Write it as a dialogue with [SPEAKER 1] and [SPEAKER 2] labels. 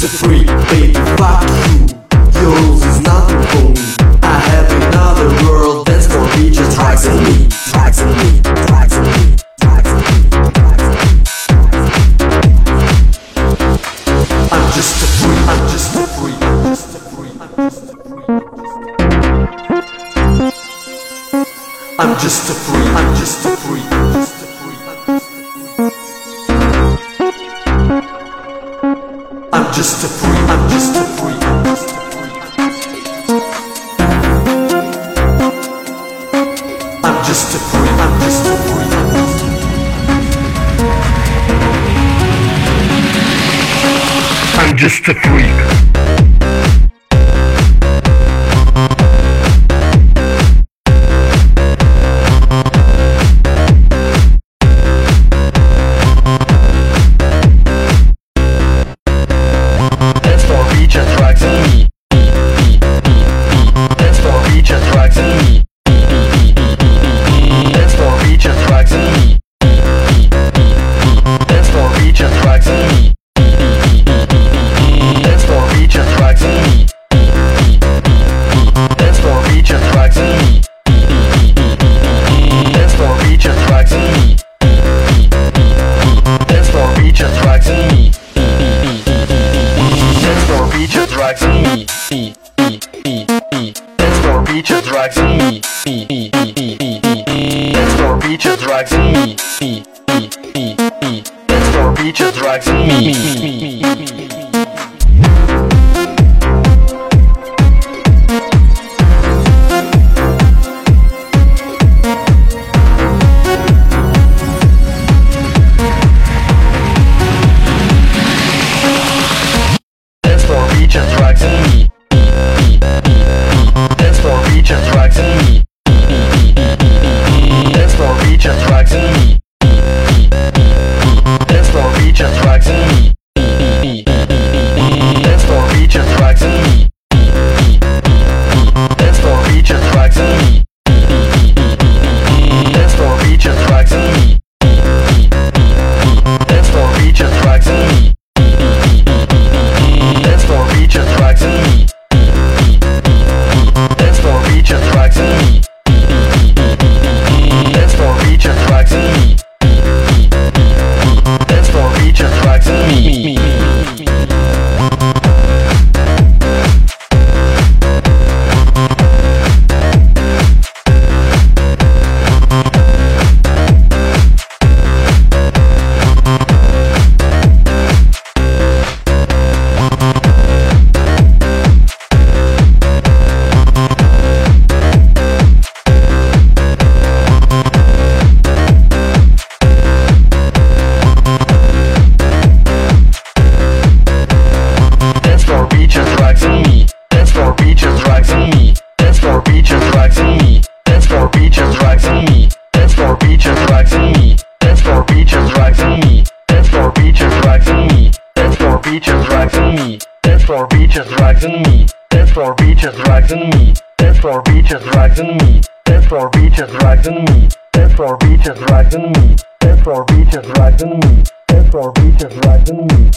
[SPEAKER 1] It's a free baby, fuck you. Yours is nothing for me. I have another world that's for me, just tracks and me, tracks and me, tracks and me. I'm just a free, I'm just a free, I'm just a free, I'm just a free, I'm just a free, I'm just a free. just a freak. I'm just a freak. I'm just a freak. I'm just a freak. I'm just a freak.
[SPEAKER 2] drugs. E, E, E, E, me. Stands for beaches, drugs. E, just drugs and me and me. Dance for beaches, drugs and me. Dance for beaches, drugs and me. Dance for beaches, drugs and me. Dance for beaches, drugs and me. Dance for beaches, drugs and me. Dance for beaches, drugs and me. Dance for beaches, drugs and me.